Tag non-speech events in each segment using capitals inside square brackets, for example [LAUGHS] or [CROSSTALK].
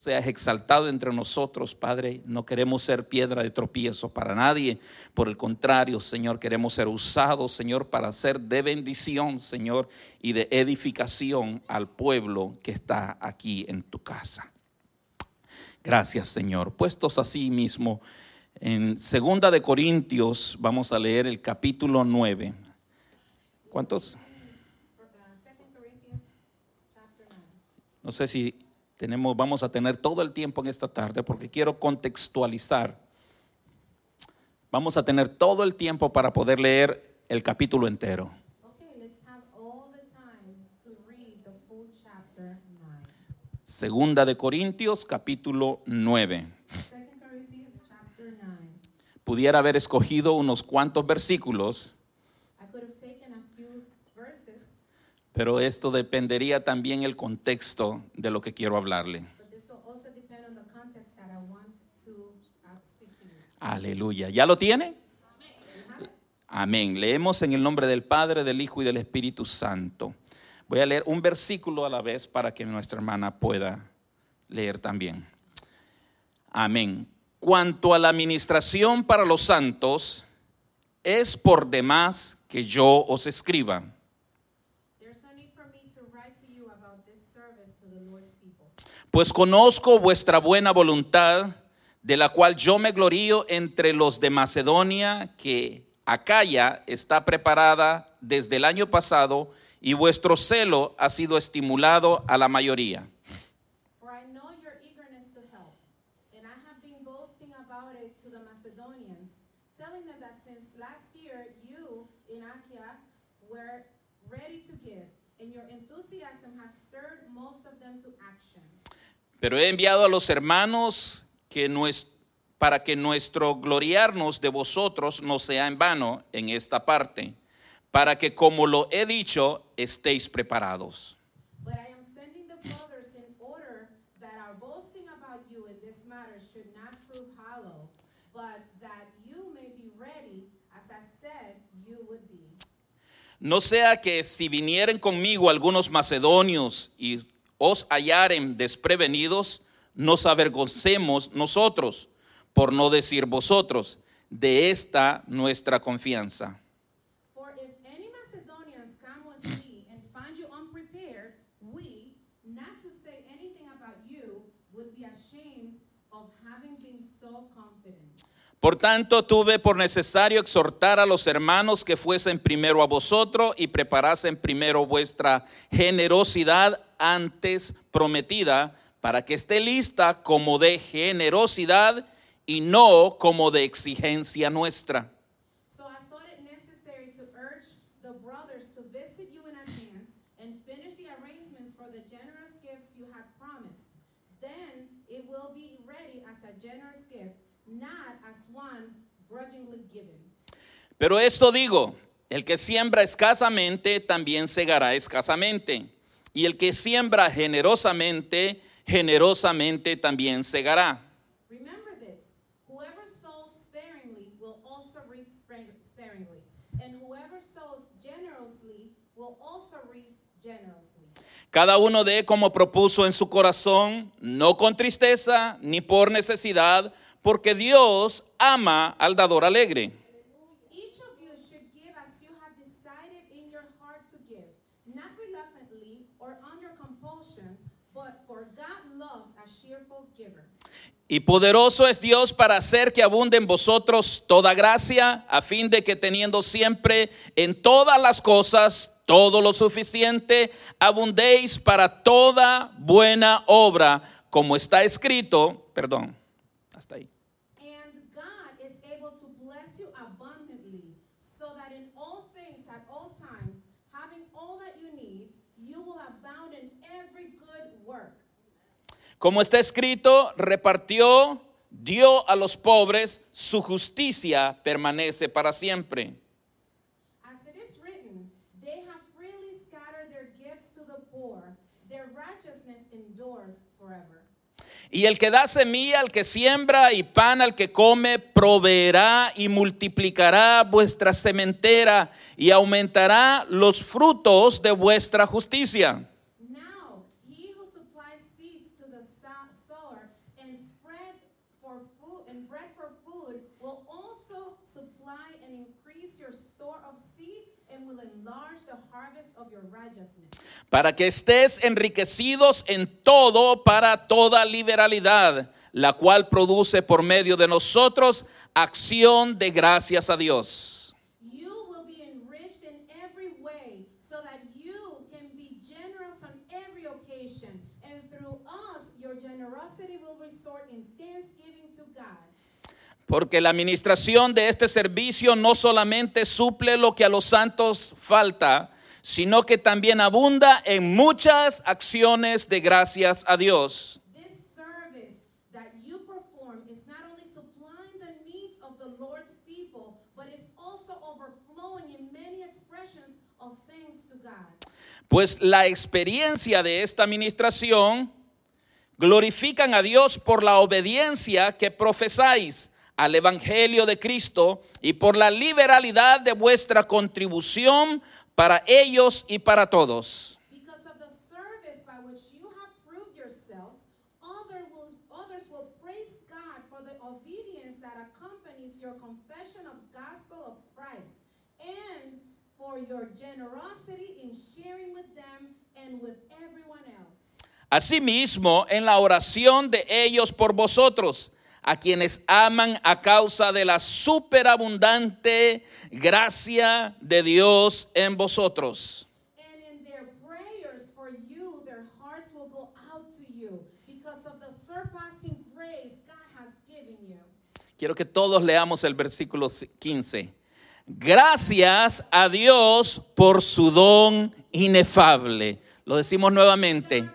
seas exaltado entre nosotros, Padre. No queremos ser piedra de tropiezo para nadie. Por el contrario, Señor, queremos ser usados, Señor, para ser de bendición, Señor, y de edificación al pueblo que está aquí en tu casa. Gracias, Señor. Puestos así mismo, en Segunda de Corintios vamos a leer el capítulo 9. ¿Cuántos? No sé si tenemos, vamos a tener todo el tiempo en esta tarde porque quiero contextualizar. Vamos a tener todo el tiempo para poder leer el capítulo entero. Segunda de Corintios, capítulo 9. Pudiera haber escogido unos cuantos versículos Pero esto dependería también el contexto de lo que quiero hablarle. Aleluya. ¿Ya lo tiene? Amén. Leemos en el nombre del Padre, del Hijo y del Espíritu Santo. Voy a leer un versículo a la vez para que nuestra hermana pueda leer también. Amén. Cuanto a la administración para los santos, es por demás que yo os escriba Pues conozco vuestra buena voluntad, de la cual yo me glorío entre los de Macedonia, que Acaya está preparada desde el año pasado y vuestro celo ha sido estimulado a la mayoría. Pero he enviado a los hermanos que para que nuestro gloriarnos de vosotros no sea en vano en esta parte, para que como lo he dicho, estéis preparados. No sea que si vinieren conmigo algunos macedonios y os hallaren desprevenidos, nos avergoncemos nosotros, por no decir vosotros, de esta nuestra confianza. Por tanto, tuve por necesario exhortar a los hermanos que fuesen primero a vosotros y preparasen primero vuestra generosidad antes prometida, para que esté lista como de generosidad y no como de exigencia nuestra. Pero esto digo, el que siembra escasamente también segará escasamente, y el que siembra generosamente, generosamente también segará. Cada uno dé como propuso en su corazón, no con tristeza ni por necesidad, porque Dios ama al dador alegre. Y poderoso es Dios para hacer que abunde en vosotros toda gracia, a fin de que teniendo siempre en todas las cosas todo lo suficiente, abundéis para toda buena obra, como está escrito, perdón, Como está escrito, repartió, dio a los pobres, su justicia permanece para siempre. Y el que da semilla al que siembra y pan al que come, proveerá y multiplicará vuestra sementera y aumentará los frutos de vuestra justicia para que estés enriquecidos en todo para toda liberalidad, la cual produce por medio de nosotros acción de gracias a Dios. you will be enriched in every way, so that you can be generous on every occasion, and through us your generosity will resort in thanksgiving to God. Porque la administración de este servicio no solamente suple lo que a los santos falta, sino que también abunda en muchas acciones de gracias a Dios. This service that you perform is not only supplying the needs of the Lord's people, but it's also overflowing in many expressions of thanks to God. Pues la experiencia de esta administración glorifican a Dios por la obediencia que profesáis al Evangelio de Cristo y por la liberalidad de vuestra contribución para ellos y para todos. Because of the service by which you have proved yourselves, other will, others will praise God for the obedience that accompanies your confession of gospel of Christ and for your generosity in sharing with them and with everyone else. Asimismo, en la oración de ellos por vosotros, a quienes aman a causa de la superabundante gracia de Dios en vosotros. Quiero que todos leamos el versículo 15. Gracias a Dios por su don inefable. Lo decimos nuevamente.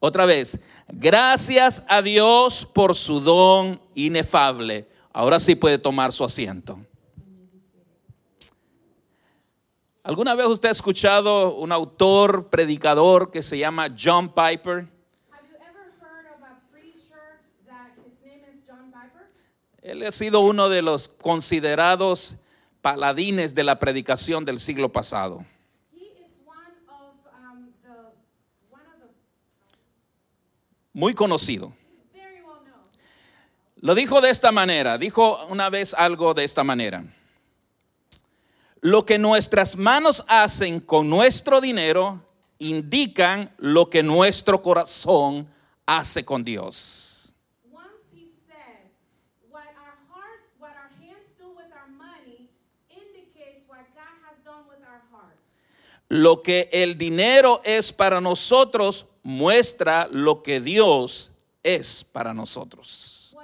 Otra vez. Gracias a Dios por su don inefable. Ahora sí puede tomar su asiento. ¿Alguna vez usted ha escuchado un autor, predicador que se llama John Piper? Él ha sido uno de los considerados paladines de la predicación del siglo pasado. He is one of um, the one of the Muy conocido. Lo dijo de esta manera, dijo una vez algo de esta manera. Lo que nuestras manos hacen con nuestro dinero indican lo que nuestro corazón hace con Dios. Lo que el dinero es para nosotros muestra lo que Dios es para nosotros.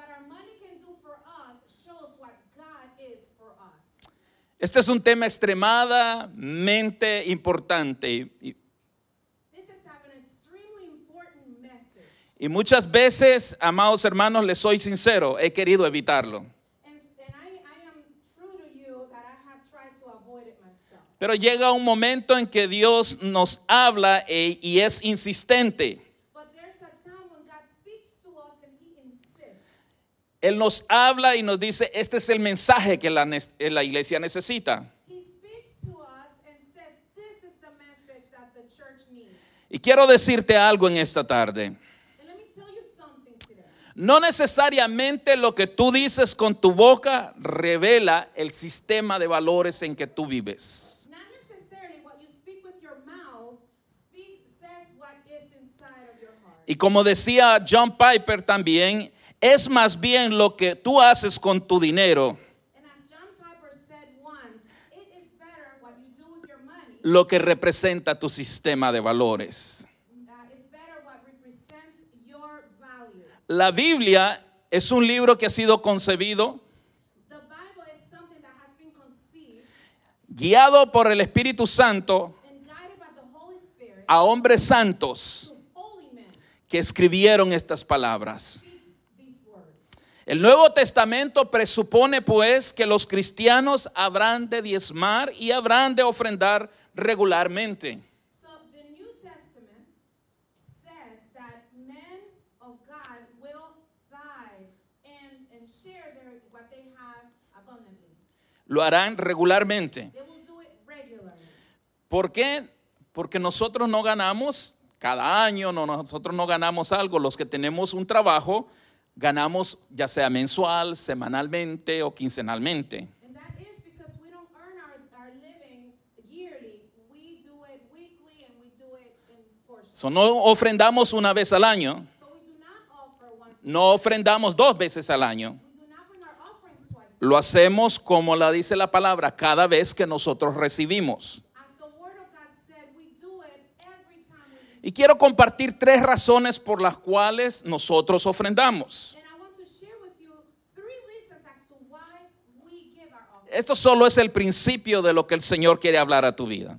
Este es un tema extremadamente importante y muchas veces, amados hermanos, les soy sincero, he querido evitarlo. And, and I, I am true to you that I have tried to avoid it myself. Pero llega un momento en que Dios nos habla e- y es insistente. But there's a time when God speaks to us and He insists. Él nos habla y nos dice, este es el mensaje que la, ne- la iglesia necesita. He speaks to us and says, This is the message that the church needs. Y quiero decirte algo en esta tarde. No necesariamente lo que tú dices con tu boca revela el sistema de valores en que tú vives. Y como decía John Piper también, es más bien lo que tú haces con tu dinero. Lo que representa tu sistema de valores. La Biblia es un libro que ha sido concebido, guiado por el Espíritu Santo a hombres santos que escribieron estas palabras. El Nuevo Testamento presupone pues que los cristianos habrán de diezmar y habrán de ofrendar regularmente. Lo harán regularmente. They will do it regularly. ¿Por qué? Porque nosotros no ganamos cada año nosotros no ganamos algo. Los que tenemos un trabajo ganamos ya sea mensual, semanalmente o quincenalmente. So no ofrendamos una vez al año. No ofrendamos dos veces al año. Lo hacemos como la dice la palabra, cada vez que nosotros recibimos. Y quiero compartir tres razones por las cuales nosotros ofrendamos. And I want to share with you three reasons as to why we give our offering. Esto solo es el principio de lo que el Señor quiere hablar a tu vida.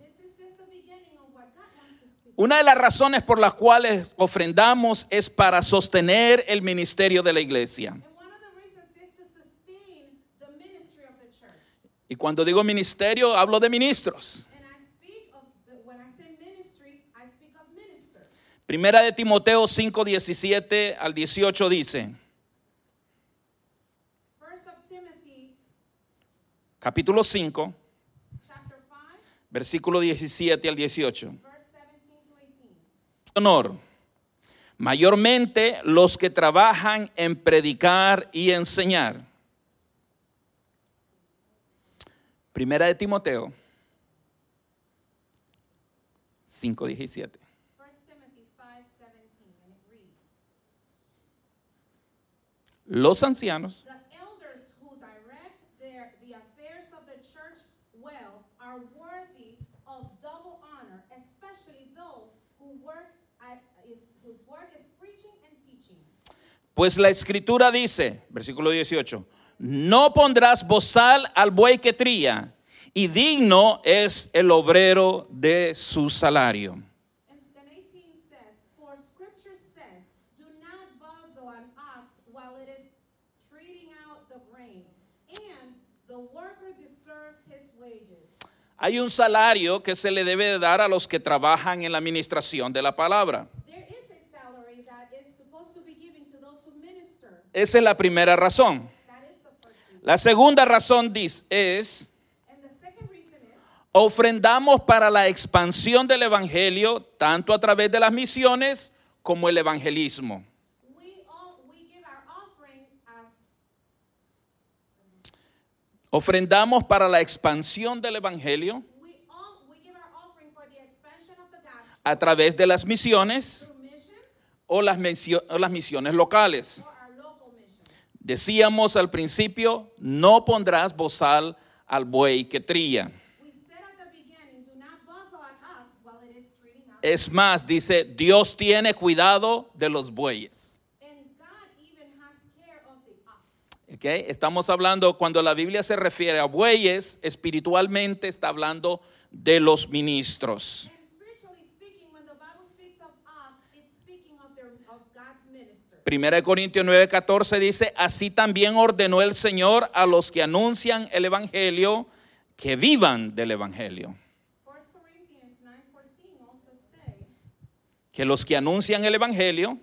Una de las razones por las cuales ofrendamos es para sostener el ministerio de la iglesia. And one of the reasons is to sustain the ministry of the church. Y cuando digo ministerio, hablo de ministros. Primera de Timoteo 5, 17 al 18 dice. Capítulo 5, 5, versículo 17 al 18. 17 Honor, mayormente los que trabajan en predicar y enseñar. Primera de Timoteo 5, 17. And teaching. Pues la escritura dice, versículo 18, no pondrás bozal al buey que tría, y digno es el obrero de su salario. Hay un salario que se le debe de dar a los que trabajan en la administración de la palabra. Esa es la primera razón. La segunda razón es, ofrendamos para la expansión del Evangelio, tanto a través de las misiones como el evangelismo. Ofrendamos para la expansión del Evangelio a través de las misiones o las, misio- o las misiones locales. Decíamos al principio, no pondrás bozal al buey que trilla. Out. Es más, dice, Dios tiene cuidado de los bueyes. Ox. ¿Ok? Estamos hablando, cuando la Biblia se refiere a bueyes, espiritualmente está hablando de los ministros. Primera de Corintios 9:14 dice, así también ordenó el Señor a los que anuncian el Evangelio que vivan del Evangelio. 1 Corinthians 9:14 also say, Que los que anuncian el Evangelio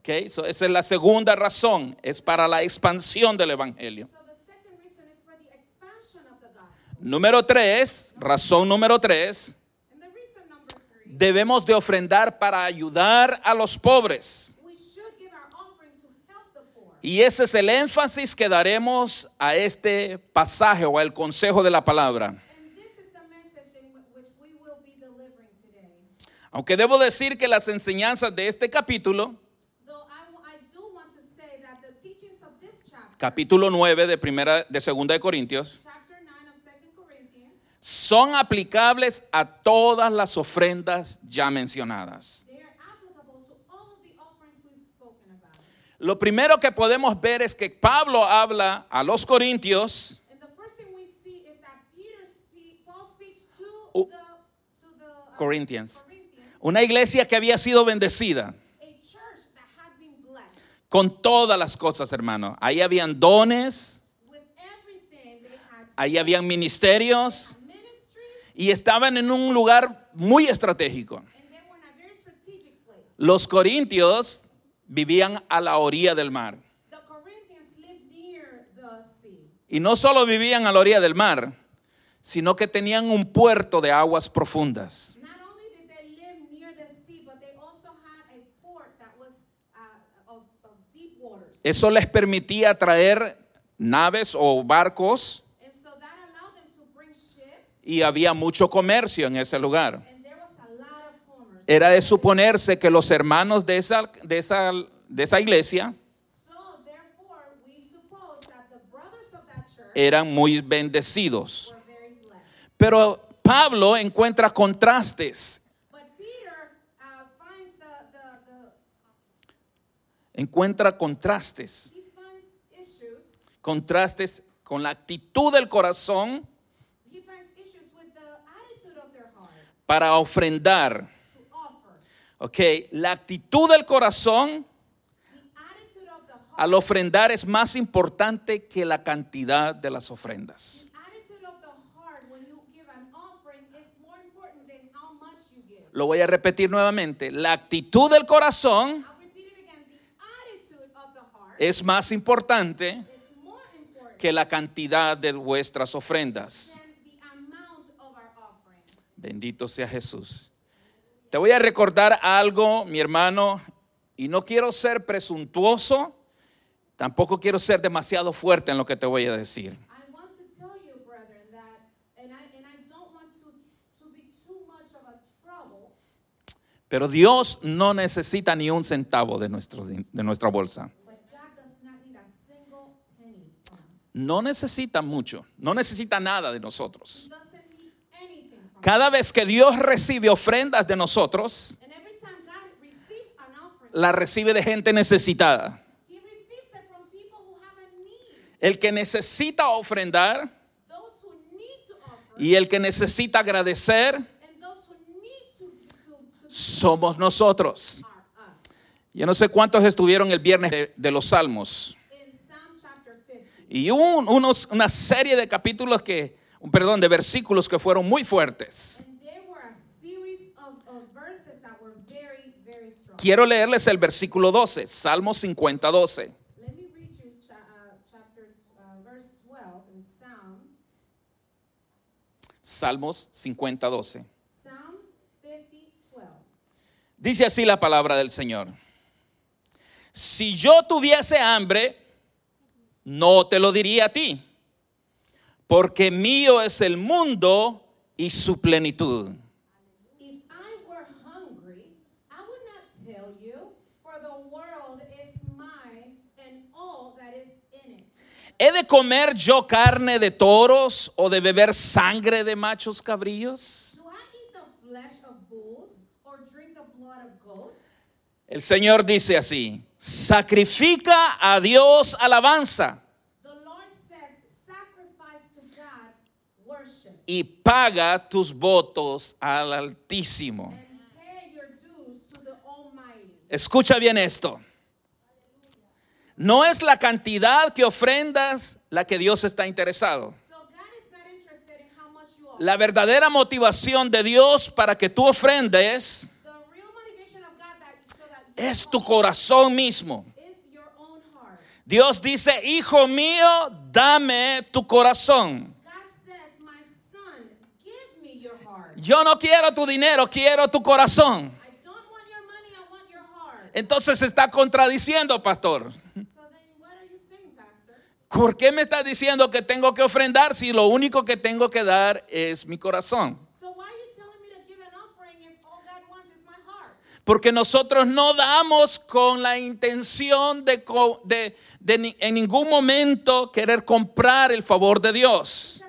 Ok, so esa es la segunda razón, es para la expansión del Evangelio. So the second reason is for the expansion of the gospel. Número tres, razón número tres, And the reason number three, debemos de ofrendar para ayudar a los pobres. we should give our offering to help the poor. Y ese es el énfasis que daremos a este pasaje o al consejo de la palabra. Aunque debo decir que las enseñanzas de este capítulo, Though I, w- I do want to say that the teachings of this chapter, capítulo 9 de primera de segunda de Corintios, chapter 9 of 2 Corinthians, son aplicables a todas las ofrendas ya mencionadas. Lo primero que podemos ver es que Pablo habla a los corintios. Uh. Corinthians, una iglesia que había sido bendecida con todas las cosas, hermano. Ahí habían dones, ahí habían ministerios y estaban en un lugar muy estratégico. Los corintios vivían a la orilla del mar. Y no solo vivían a la orilla del mar, sino que tenían un puerto de aguas profundas. Eso les permitía traer naves o barcos y había mucho comercio en ese lugar. Era de suponerse que los hermanos de esa, de esa, de esa iglesia eran muy bendecidos. Pero Pablo encuentra contrastes, encuentra contrastes, contrastes con la actitud del corazón para ofrendar. Ok, la actitud del corazón al ofrendar es más importante que la cantidad de las ofrendas. Lo voy a repetir nuevamente. La actitud del corazón es más importante que la cantidad de vuestras ofrendas. Bendito sea Jesús. Te voy a recordar algo, mi hermano, y no quiero ser presuntuoso, tampoco quiero ser demasiado fuerte en lo que te voy a decir. Pero Dios no necesita ni un centavo de, nuestro, de nuestra bolsa. No necesita mucho, no necesita nada de nosotros. Cada vez que Dios recibe ofrendas de nosotros, la recibe de gente necesitada. El que necesita ofrendar y el que necesita agradecer somos nosotros. Yo no sé cuántos estuvieron el viernes de, de los Salmos. Y hubo unos, una serie de capítulos que, perdón, de versículos que fueron muy fuertes. and there were a series of, of verses that were very, very strong. Quiero leerles el versículo 12, Salmo 50, 12. Let me read you cha- uh, chapter, uh, verse 12 in Psalm, Salmos 50, 12. Psalm 50, 12. Dice así la palabra del Señor. Si yo tuviese hambre, no te lo diría a ti, porque mío es el mundo y su plenitud. ¿He de comer yo carne de toros o de beber sangre de machos goats? El Señor dice así, sacrifica a Dios alabanza The Lord says, sacrifice to God worship y paga tus votos al Altísimo. Escucha bien esto. No es la cantidad que ofrendas la que Dios está interesado. La verdadera motivación de Dios para que tú ofrendes The real motivation of God that, so that you es tu corazón mismo. Dios dice, hijo mío, dame tu corazón. Yo no quiero tu dinero, quiero tu corazón. Entonces se está contradiciendo, pastor. ¿Por qué me estás diciendo que tengo que ofrendar si lo único que tengo que dar es mi corazón? Porque nosotros no damos con la intención de, de- de en ningún momento querer comprar el favor de Dios.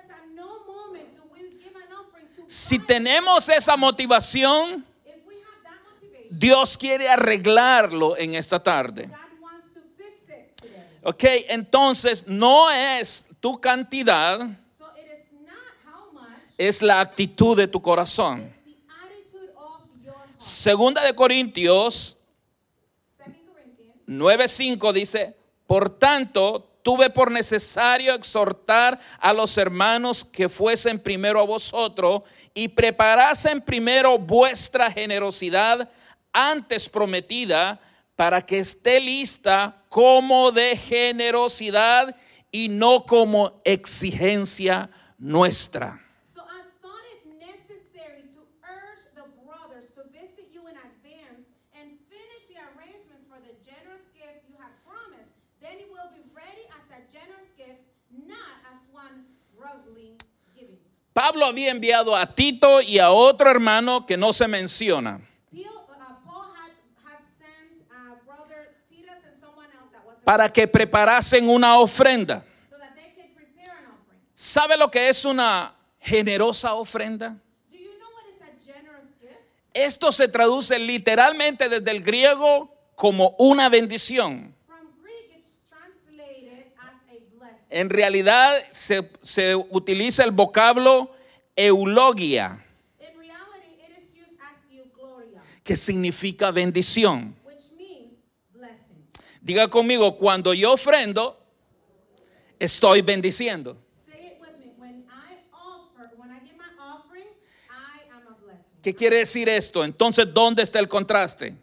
Si tenemos esa motivación, If we have that motivation, Dios quiere arreglarlo en esta tarde. God wants to fix it today. Ok, entonces no es tu cantidad, es la actitud de tu corazón. Segunda de Corintios 2 Corinthians 9:5 dice, por tanto, tuve por necesario exhortar a los hermanos que fuesen primero a vosotros y preparasen primero vuestra generosidad antes prometida para que esté lista como de generosidad y no como exigencia nuestra. generous gift you have promised, then it will be ready as a generous gift, not as one giving. Pablo había enviado a Tito y a otro hermano que no se menciona. Uh, uh, uh, para que preparasen una ofrenda. ¿Sabe lo que es una generosa ofrenda? Esto se traduce literalmente desde el griego como una bendición. En realidad se, se utiliza el vocablo eulogia, que significa bendición. Diga conmigo, cuando yo ofrendo, estoy bendiciendo. ¿Qué quiere decir esto? Entonces, ¿dónde está el contraste?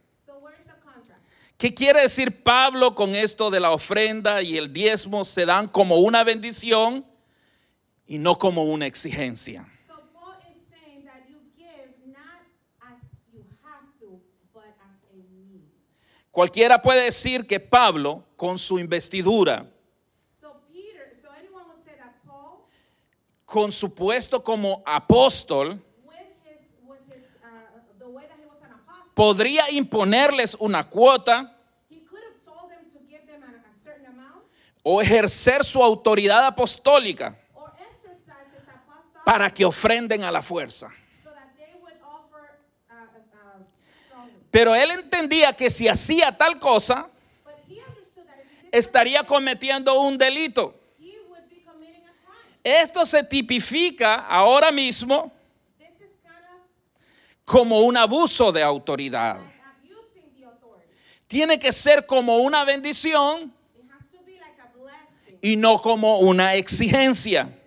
¿Qué quiere decir Pablo con esto de la ofrenda y el diezmo se dan como una bendición y no como una exigencia? Cualquiera puede decir que Pablo, con su investidura, con su puesto como apóstol, podría imponerles una cuota o ejercer su autoridad apostólica para que ofrenden a la fuerza. uh, uh, strongly. Pero él entendía que si hacía tal cosa, But he understood that if he did estaría cometiendo un delito. he would be committing a crime. Esto se tipifica ahora mismo This is kind of como un abuso de autoridad. Tiene que ser como una bendición y no como una exigencia.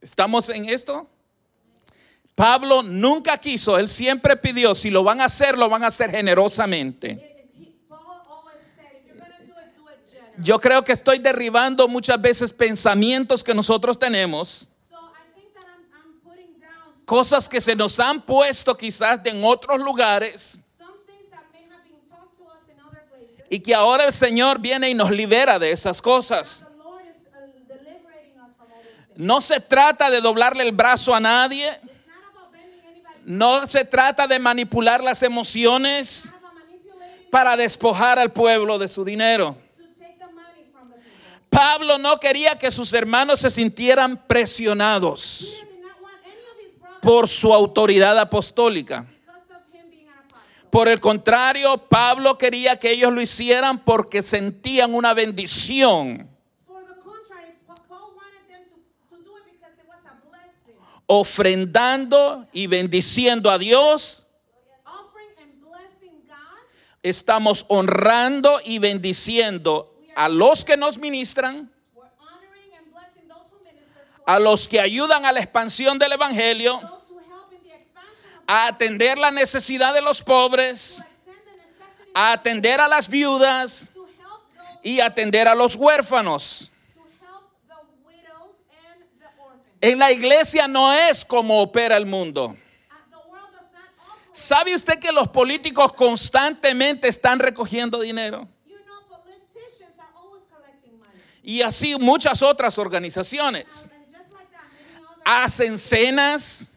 ¿Estamos en esto? Pablo nunca quiso, él siempre pidió, si lo van a hacer, lo van a hacer generosamente. Yo creo que estoy derribando muchas veces pensamientos que nosotros tenemos, cosas que se nos han puesto quizás en otros lugares some things that may have been taught to us in other places. y que ahora el Señor viene y nos libera de esas cosas. Uh. No se trata de doblarle el brazo a nadie, no se trata de manipular las emociones para despojar al pueblo de su dinero. Pablo no quería que sus hermanos se sintieran presionados por su autoridad apostólica. Por el contrario, Pablo quería que ellos lo hicieran porque sentían una bendición, ofrendando y bendiciendo a Dios. Estamos honrando y bendiciendo a los que nos ministran, a los que ayudan a la expansión del Evangelio, a atender la necesidad de los pobres, a atender a las viudas y atender a los huérfanos. En la iglesia no es como opera el mundo. ¿Sabe usted que los políticos constantemente están recogiendo dinero? Y así muchas otras organizaciones. Hacen cenas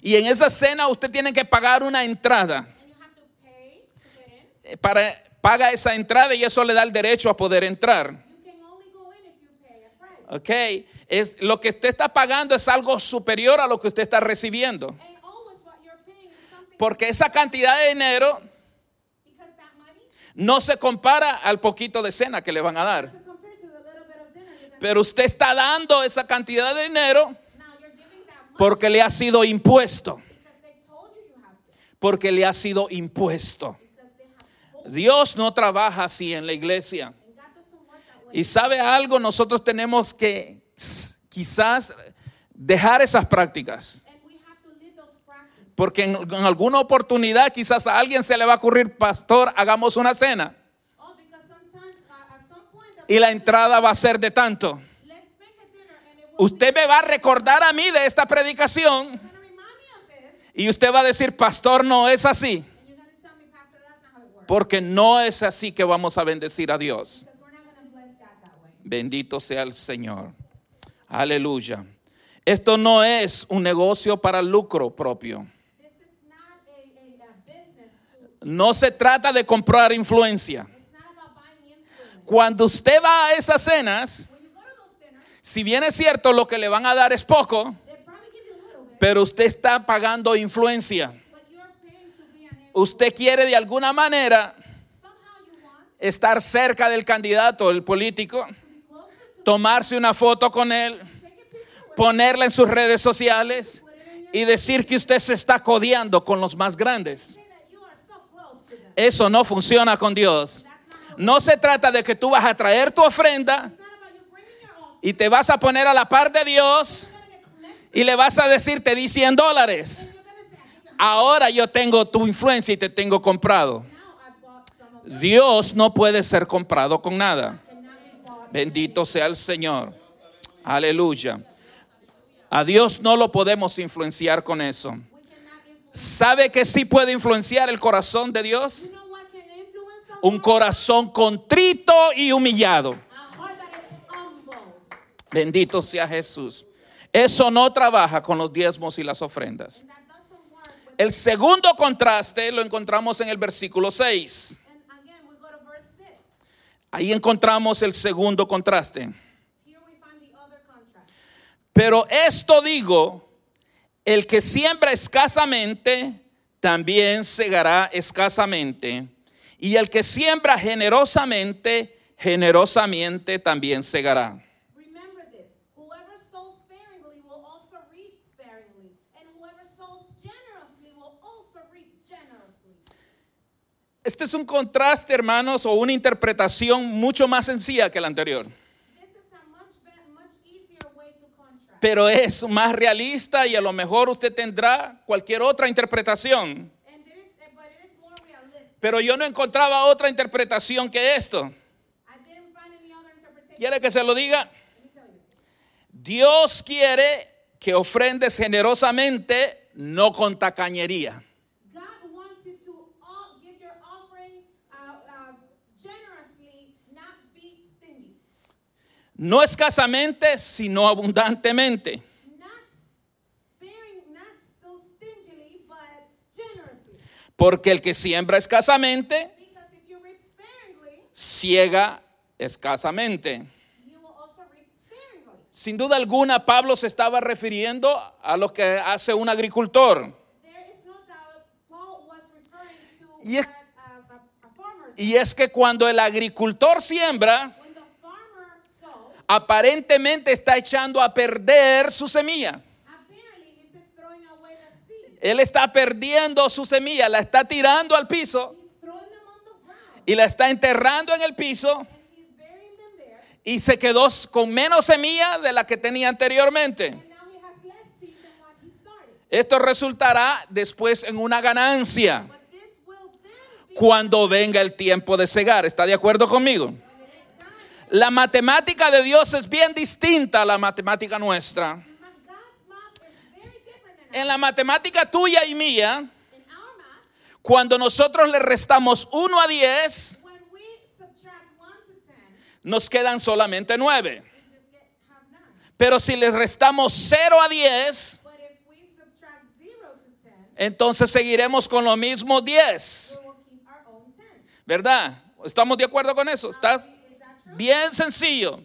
y en esa cena usted tiene que pagar una entrada. Eh, Para, paga esa entrada y eso le da el derecho a poder entrar. ¿Ok? Es, lo que usted está pagando es algo superior a lo que usted está recibiendo. Porque esa cantidad de dinero because that money no se compara al poquito de cena que le van a dar. Pero usted está dando esa cantidad de dinero porque le ha sido impuesto. Porque le ha sido impuesto. Dios no trabaja así en la iglesia. Y sabe algo, nosotros tenemos que quizás dejar esas prácticas. Porque en alguna oportunidad quizás a alguien se le va a ocurrir, pastor, hagamos una cena. Y la entrada va a ser de tanto. Usted me va a recordar a mí de esta predicación y usted va a decir, pastor, no es así. Porque no es así que vamos a bendecir a Dios. Bendito sea el Señor. Aleluya. Esto no es un negocio para lucro propio. No se trata de comprar influencia. it's not about buying influence. Cuando usted va a esas cenas, si bien es cierto lo que le van a dar es poco, pero usted está pagando influencia. Usted quiere de alguna manera estar cerca del candidato, el político, tomarse una foto con él, ponerla en sus redes sociales y decir que used se está codeando con los más grandes. Eso no funciona con Dios. No se trata de que tú vas a traer tu ofrenda y te vas a poner a la par de Dios y le vas a decir, te di 100 dólares. Ahora yo tengo tu influencia y te tengo comprado. Dios no puede ser comprado con nada. Bendito sea el Señor. Aleluya. A Dios no lo podemos influenciar con eso. ¿Sabe que sí puede influenciar el corazón de Dios? Un corazón contrito y humillado. Bendito sea Jesús. Eso no trabaja con los diezmos y las ofrendas. El segundo contraste lo encontramos en el versículo 6. And again, we go to verse 6. Ahí encontramos el segundo contraste. Pero esto digo, el que siembra escasamente, también segará escasamente. Y el que siembra generosamente, generosamente también segará. Este es un contraste, hermanos, o una interpretación mucho más sencilla que la anterior. Pero es más realista y a lo mejor usted tendrá cualquier otra interpretación. Pero yo no encontraba otra interpretación que esto. ¿Quiere que se lo diga? Dios quiere que ofrendes generosamente, no con tacañería. Uh, uh, stingy. No escasamente, sino abundantemente. Not sparing, not so stingily, but generously. Porque el que siembra escasamente, ciega escasamente. Sin duda alguna, Pablo se estaba refiriendo a lo que hace un agricultor. Y es- uh, Y es que cuando el agricultor siembra, aparentemente está echando a perder su semilla. Él está perdiendo su semilla, la está tirando al piso y la está enterrando en el piso y se quedó con menos semilla de la que tenía anteriormente. Esto resultará después en una ganancia cuando venga el tiempo de cegar. ¿Está de acuerdo conmigo? La matemática de Dios es bien distinta a la matemática nuestra. En la matemática tuya y mía, cuando nosotros le restamos 1 a 10, when we subtract 1 to 10, nos quedan solamente 9. we just get have 9. Pero si le restamos 0 a 10, But if we subtract 0 to 10, entonces seguiremos con lo mismo 10. we will keep our own 10. ¿Verdad? ¿Estamos de acuerdo con eso? ¿Está bien sencillo?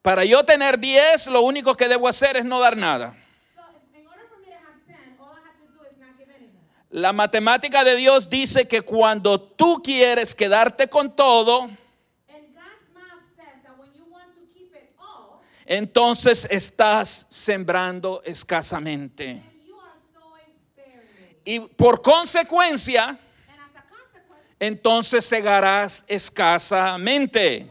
Para yo tener 10, lo único que debo hacer es no dar nada. So if, in order for me to have 10, all I have to do is not give anything. La matemática de Dios dice que cuando tú quieres quedarte con todo, all, entonces estás sembrando escasamente. Y por consecuencia, And as a consequence, entonces segarás escasamente.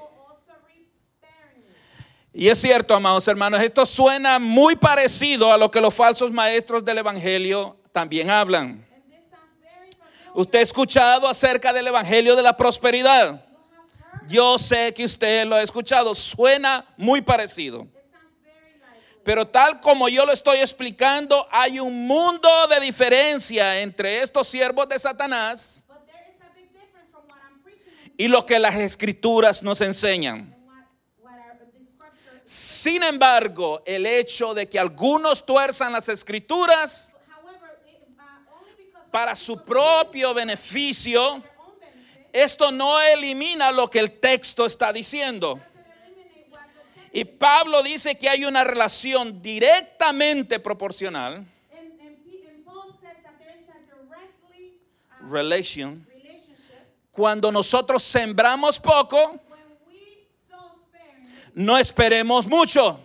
Y es cierto, amados hermanos, esto suena muy parecido a lo que los falsos maestros del Evangelio también hablan. Usted ha escuchado acerca del Evangelio de la prosperidad. Yo sé que usted lo ha escuchado, suena muy parecido. Pero tal como yo lo estoy explicando, hay un mundo de diferencia entre estos siervos de Satanás y lo que las escrituras nos enseñan. Sin embargo, el hecho de que algunos tuerzan las escrituras However, it, uh, only because para su propio beneficio, esto no elimina lo que el texto está diciendo. Y Pablo dice que hay una relación directamente proporcional, relation, cuando nosotros sembramos poco, no esperemos mucho.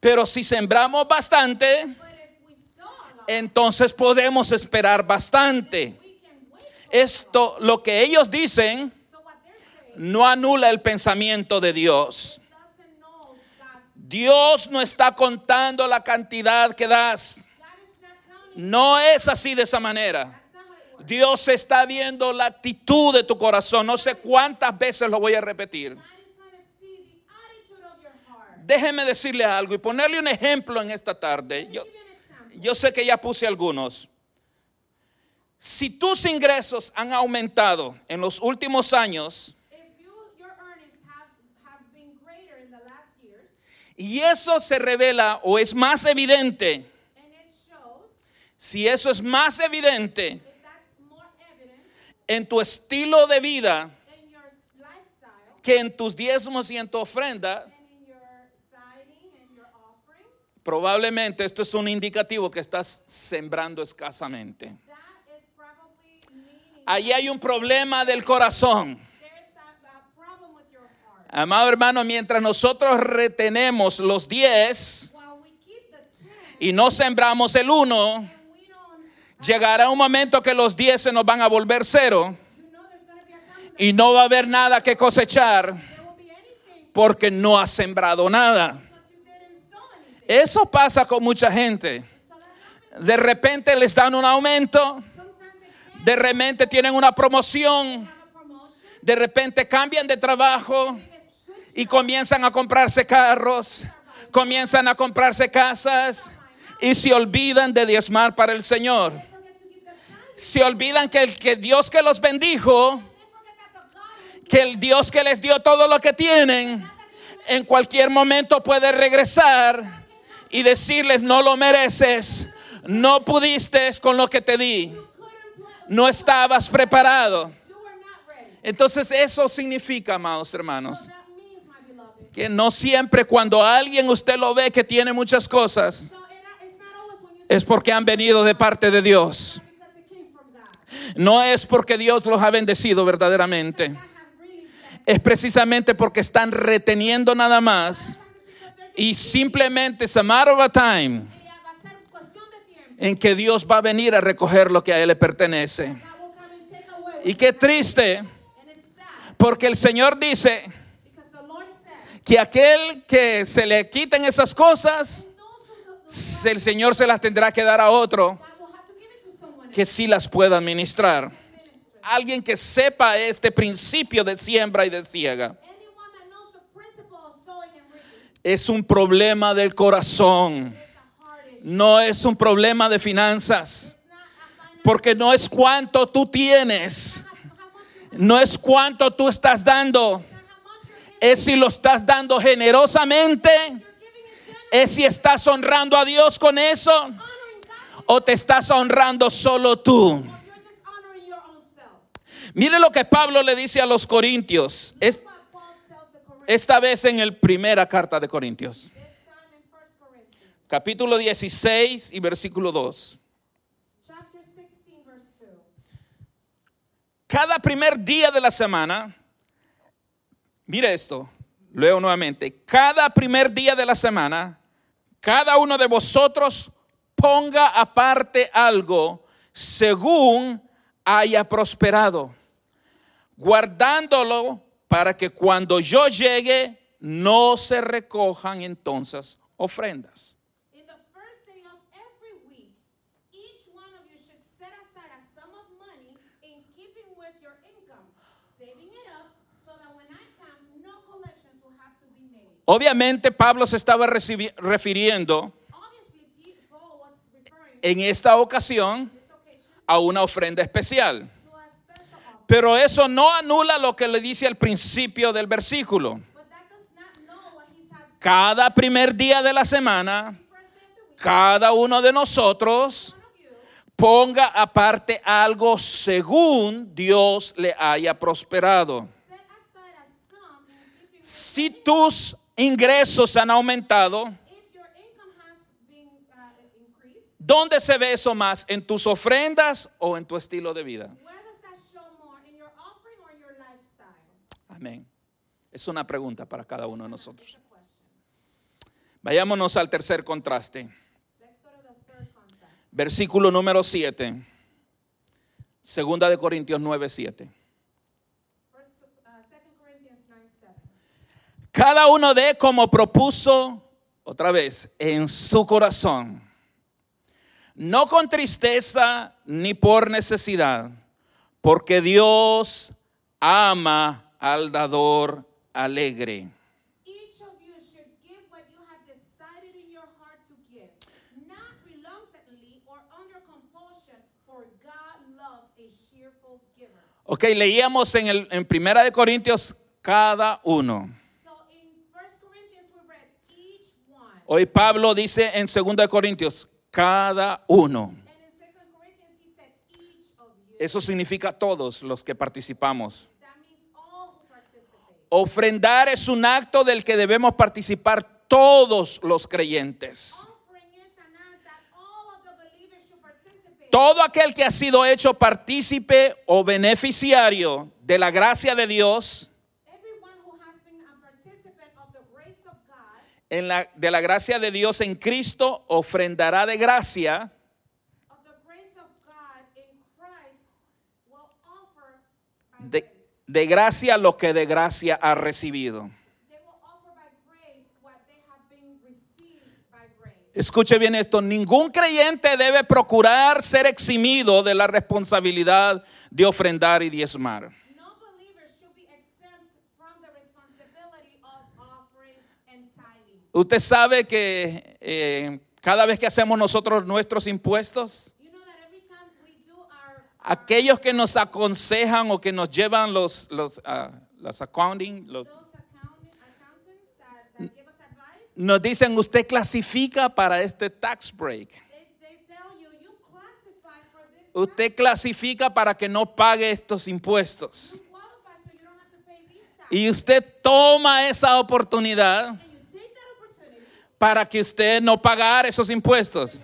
Pero si sembramos bastante, entonces podemos esperar bastante. Esto, lo que ellos dicen, no anula el pensamiento de Dios. Dios no está contando la cantidad que das. No es así de esa manera. Dios está viendo la actitud de tu corazón. No sé cuántas veces lo voy a repetir. Déjeme decirle algo y ponerle un ejemplo en esta tarde. Yo sé que ya puse algunos. Si tus ingresos han aumentado en los últimos años you, have, have years, y eso se revela o es más evidente, and it shows, si eso es más evidente evident en tu estilo de vida que en tus diezmos y en tu ofrenda, probablemente esto es un indicativo que estás sembrando escasamente. Ahí hay un problema del corazón. Amado hermano, mientras nosotros retenemos los 10 While we keep the 10 y no sembramos el 1, and we don't, llegará un momento que los 10 se nos van a volver cero y no va a haber nada que cosechar porque no has sembrado nada. Eso pasa con mucha gente. De repente les dan un aumento, de repente tienen una promoción, de repente cambian de trabajo y comienzan a comprarse carros, comienzan a comprarse casas y se olvidan de diezmar para el Señor. Se olvidan que el que Dios que los bendijo, que el Dios que les dio todo lo que tienen, en cualquier momento puede regresar y decirles, no lo mereces, no pudiste con lo que te di, no estabas preparado. Entonces eso significa, amados hermanos, que no siempre cuando alguien usted lo ve que tiene muchas cosas, es porque han venido de parte de Dios. No es porque Dios los ha bendecido verdaderamente. Es precisamente porque están reteniendo nada más Sometimes it's because they're y simplemente es a matter of time a tiempo. en que Dios va a venir a recoger lo que a Él le pertenece. Y qué triste, porque el Señor dice que aquel que se le quiten esas cosas, el Señor se las tendrá que dar a otro que sí las pueda administrar. Alguien que sepa este principio de siembra y de ciega. Es un problema del corazón, no es un problema de finanzas, porque no es cuánto tú tienes, no es cuánto tú estás dando, es si lo estás dando generosamente, es si estás honrando a Dios con eso. O te estás honrando solo tú. Mire lo que Pablo le dice a los corintios, esta vez en el primera carta de Corintios, this time in 1 Corinthians, capítulo 16 y versículo 2. chapter 16, verse 2. Cada primer día de la semana, mire esto, leo nuevamente, cada primer día de la semana, cada uno de vosotros ponga aparte algo según haya prosperado, guardándolo para que cuando yo llegue no se recojan entonces ofrendas. Obviamente Pablo se estaba refiriendo en esta ocasión a una ofrenda especial. to a special offer. Pero eso no anula lo que le dice al principio del versículo. Cada primer día de la semana, cada uno de nosotros ponga aparte algo según Dios le haya prosperado. Si tus ingresos han aumentado, ¿dónde se ve eso más? ¿En tus ofrendas o en tu estilo de vida? Es una pregunta para cada uno de nosotros. Vayámonos al tercer contraste. Versículo número 7. Segunda de Corintios 9, 7. First, uh, 2 Corinthians 9 7. Cada uno de como propuso, otra vez, en su corazón. No con tristeza ni por necesidad, porque Dios ama al dador alegre. Each of you should give what you have decided in your heart to give, not reluctantly or under compulsion, for God loves a cheerful giver. Ok, leíamos en, el, en Primera de Corintios cada uno. So in 1 Corinthians we read each one. Hoy Pablo dice en Segunda de Corintios cada uno. And in 2 Corinthians he said each of you. Eso significa todos los que participamos. That means all who participate. Ofrendar es un acto del que debemos participar todos los creyentes. Todo aquel que ha sido hecho partícipe o beneficiario de la gracia de Dios, en la, de la gracia de Dios en Cristo, ofrendará de gracia de. De gracia lo que de gracia ha recibido. Escuche bien esto, ningún creyente debe procurar ser eximido de la responsabilidad de ofrendar y diezmar. Usted sabe que eh, cada vez que hacemos nosotros nuestros impuestos, You know that every time we do our, our aquellos que nos aconsejan o que nos llevan los, los, ah, los accounting, los- nos dicen usted clasifica para este tax break. Usted clasifica para que no pague estos impuestos. Y usted toma esa oportunidad para que usted no pagar esos impuestos.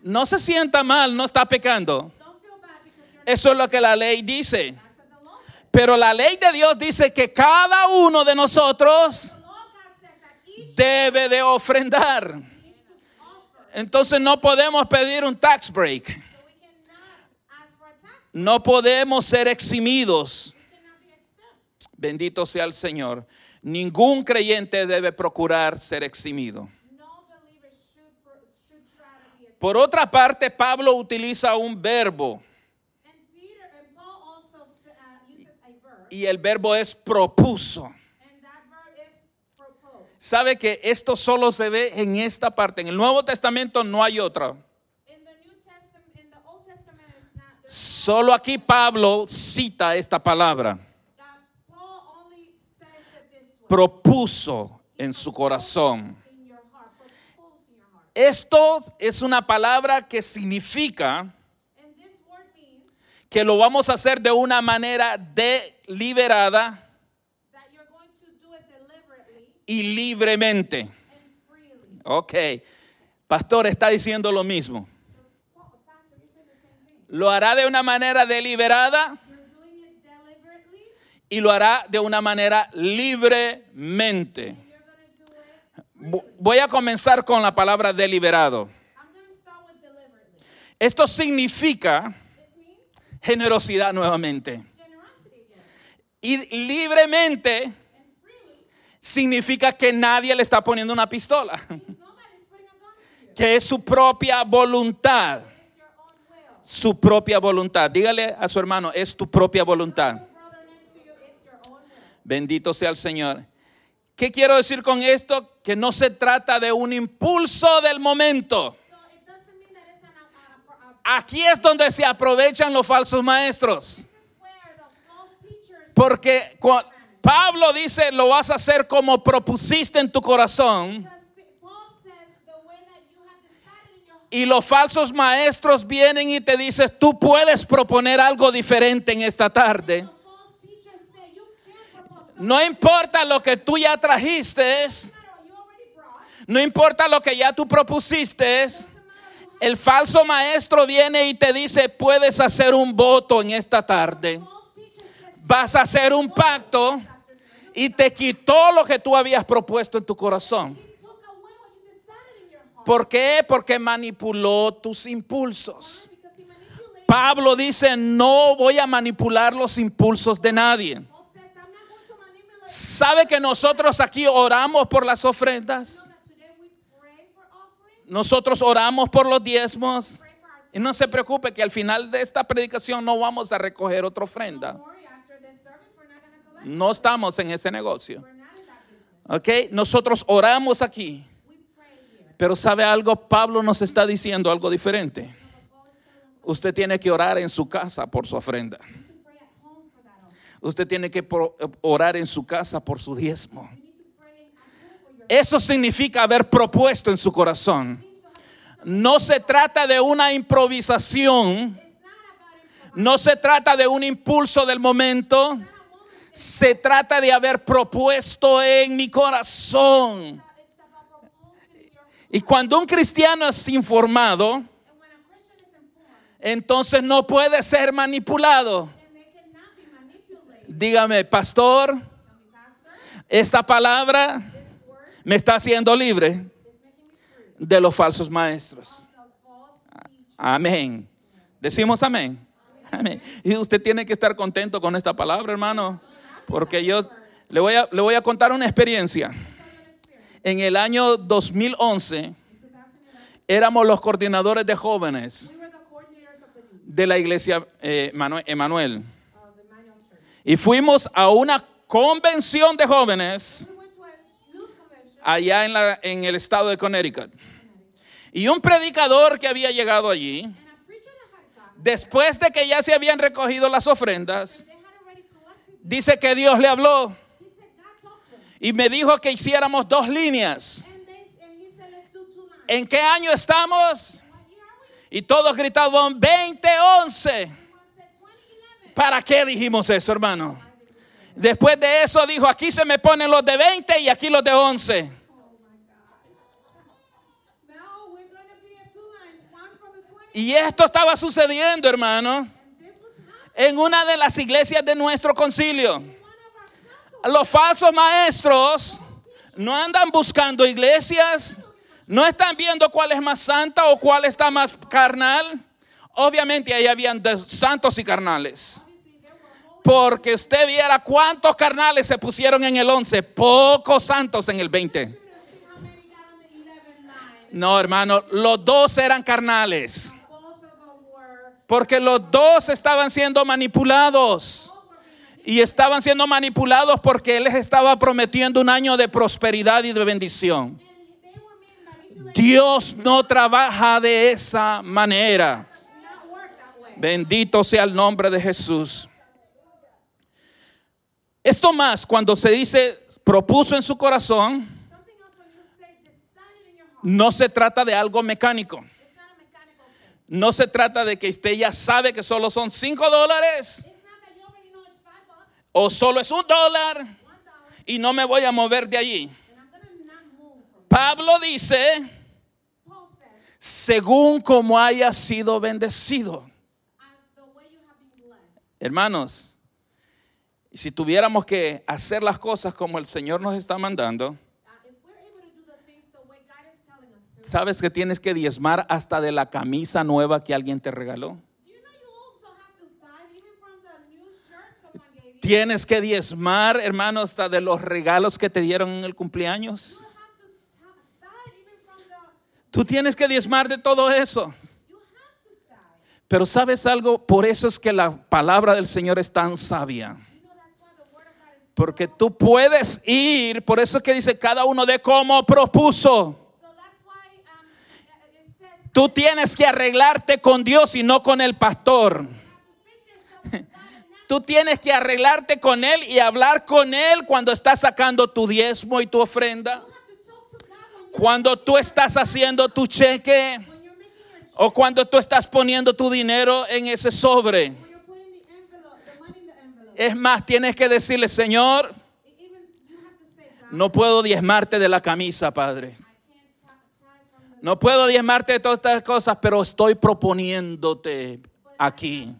No se sienta mal, no está pecando. Eso es lo que la ley dice. Pero la ley de Dios dice que cada uno de nosotros debe de ofrendar. Entonces no podemos pedir un tax break. No podemos ser eximidos. Bendito sea el Señor. Ningún creyente debe procurar ser eximido. Por otra parte, Pablo utiliza un verbo y el verbo es propuso. Sabe que esto solo se ve en esta parte. En el Nuevo Testamento no hay otra. Solo aquí Pablo cita esta palabra. Propuso en su corazón. Esto es una palabra que significa que lo vamos a hacer de una manera deliberada deliberately y libremente. Ok. Pastor está diciendo lo mismo. Lo hará de una manera deliberada y lo hará de una manera libremente. Voy a comenzar con la palabra deliberado. Esto significa generosidad nuevamente. Y libremente significa que nadie le está poniendo una pistola, que es su propia voluntad. Su propia voluntad. Dígale a su hermano, es tu propia voluntad. Bendito sea el Señor. ¿Qué quiero decir con esto? Que no se trata de un impulso del momento. Aquí es donde se aprovechan los falsos maestros. Porque Pablo dice, lo vas a hacer como propusiste en tu corazón. Y los falsos maestros vienen y te dicen, tú puedes proponer algo diferente en esta tarde. No importa lo que tú ya trajiste, No importa lo que ya tú propusiste. El falso maestro viene y te dice, puedes hacer un voto en esta tarde. Vas a hacer un pacto y te quitó lo que tú habías propuesto en tu corazón. ¿Por qué? Porque manipuló tus impulsos. Pablo dice, no voy a manipular los impulsos de nadie. ¿Sabe que nosotros aquí oramos por las ofrendas? Nosotros oramos por los diezmos. Y no se preocupe que al final de esta predicación no vamos a recoger otra ofrenda. Don't worry, after this service we're not going to collect. No estamos en ese negocio. ¿Ok? Nosotros oramos aquí. Pero ¿sabe algo? Pablo nos está diciendo algo diferente. Usted tiene que orar en su casa por su ofrenda. Usted tiene que orar en su casa por su diezmo. Eso significa haber propuesto en su corazón. No se trata de una improvisación. No se trata de un impulso del momento. Se trata de haber propuesto en mi corazón. Y cuando un cristiano es informado, entonces no puede ser manipulado. Dígame, pastor, esta palabra me está haciendo libre de los falsos maestros. Amén. Decimos amén. Amén. Y usted tiene que estar contento con esta palabra, hermano. Porque yo le voy a, le voy a contar una experiencia. En el año 2011 In 2011, éramos los coordinadores de jóvenes de la iglesia eh, Manu- Emanuel. Y fuimos a una convención de jóvenes allá en, la- en el estado de Connecticut. Y un predicador que había llegado allí, después de que ya se habían recogido las ofrendas, dice que Dios le habló y me dijo que hiciéramos dos líneas. ¿En qué año estamos? Y todos gritaban 2011. Everyone said 2011. ¿Para qué dijimos eso, hermano? Después de eso dijo, aquí se me ponen los de 20 y aquí los de 11. Oh my God. Now we're going to be at two lines, one for the 20. Y esto estaba sucediendo, hermano, en una de las iglesias de nuestro concilio. Los falsos maestros no andan buscando iglesias, no están viendo cuál es más santa o cuál está más carnal. Obviamente ahí habían santos y carnales. Porque usted viera cuántos carnales se pusieron en el 11, pocos santos en el 20. See how many got on the 11 line. No, hermano, los dos eran carnales. Porque los dos estaban siendo manipulados. Y estaban siendo manipulados porque Él les estaba prometiendo un año de prosperidad y de bendición. Dios no trabaja de esa manera. Bendito sea el nombre de Jesús. Esto más cuando se dice propuso en su corazón, no se trata de algo mecánico. It's not a mechanical thing. No se trata de que usted ya sabe que solo son cinco dólares o solo es un dólar y no me voy a mover de allí. Pablo dice, según como haya sido bendecido. Hermanos, si tuviéramos que hacer las cosas como el Señor nos está mandando, sabes que tienes que diezmar hasta de la camisa nueva que alguien te regaló. Tienes que diezmar, hermanos, hasta de los regalos que te dieron en el cumpleaños. Tú tienes que diezmar de todo eso. Pero sabes algo, por eso es que la palabra del Señor es tan sabia. Porque tú puedes ir, por eso es que dice cada uno de cómo propuso. So that's why um, it it says Tú tienes que arreglarte con Dios y no con el pastor. Tú tienes que arreglarte con Él y hablar con Él cuando estás sacando tu diezmo y tu ofrenda. Cuando tú estás haciendo tu cheque o cuando tú estás poniendo tu dinero en ese sobre. Es más, tienes que decirle, Señor, no puedo diezmarte de la camisa, Padre. No puedo diezmarte de todas estas cosas, pero estoy proponiéndote aquí.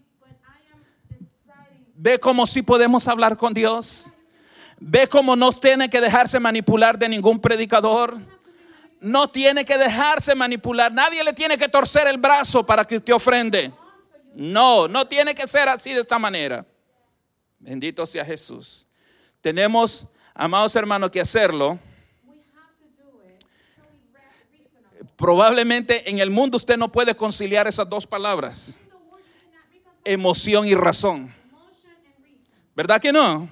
Ve cómo sí podemos hablar con Dios. Ve cómo no tiene que dejarse manipular de ningún predicador. No tiene que dejarse manipular. Nadie le tiene que torcer el brazo para que usted ofrende. No, no tiene que ser así de esta manera. Bendito sea Jesús. Tenemos, amados hermanos, que hacerlo. Probablemente en el mundo usted no puede conciliar esas dos palabras, emoción y razón. ¿Verdad que no?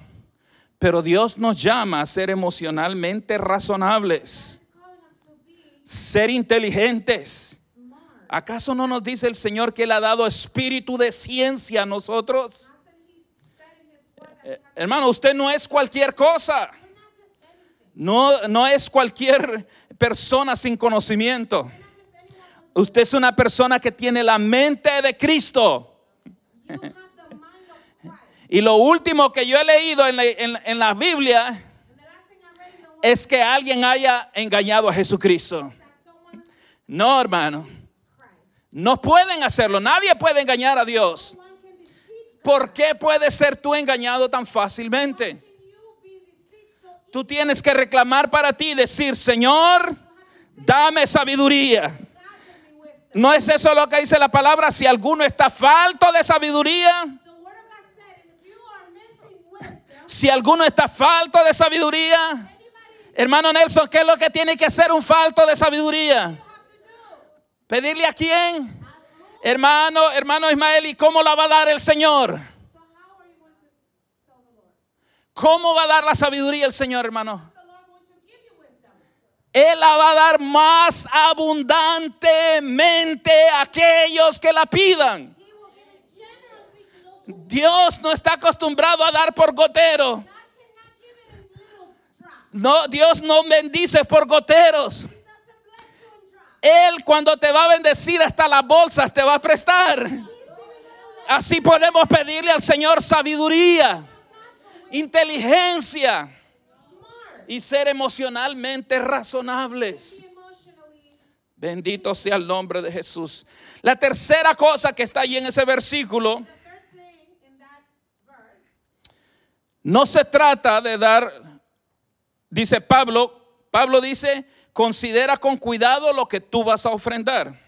Pero Dios nos llama a ser emocionalmente razonables, ser inteligentes. ¿Acaso no nos dice el Señor que Él ha dado espíritu de ciencia a nosotros? Eh, hermano, usted no es cualquier cosa. No, no es cualquier persona sin conocimiento. Usted es una persona que tiene la mente de Cristo. Y lo último que yo he leído en la, en- la Biblia es que alguien haya engañado a Jesucristo. No, hermano. No pueden hacerlo. Nadie puede engañar a Dios. ¿Por qué puedes ser tú engañado tan fácilmente? Can you be deceived so Tú tienes que reclamar para ti decir, Señor, dame sabiduría. ¿No es eso lo que dice la palabra? Si alguno está falto de sabiduría, si alguno está falto de sabiduría, hermano Nelson, ¿qué es lo que tiene que hacer un falto de sabiduría? ¿Pedirle a quién? Hermano, hermano Ismael, ¿y cómo la va a dar el Señor? So how are you going to tell the Lord? ¿Cómo va a dar la sabiduría el Señor, hermano? Él la va a dar más abundantemente a aquellos que la pidan. Dios no está acostumbrado a dar por gotero. No, Dios no bendice por goteros. Él cuando te va a bendecir hasta las bolsas te va a prestar. Así podemos pedirle al Señor sabiduría, inteligencia y ser emocionalmente razonables. Bendito sea el nombre de Jesús. La tercera cosa que está allí en ese versículo, no se trata de dar, dice Pablo, Pablo dice, considera con cuidado lo que tú vas a ofrendar.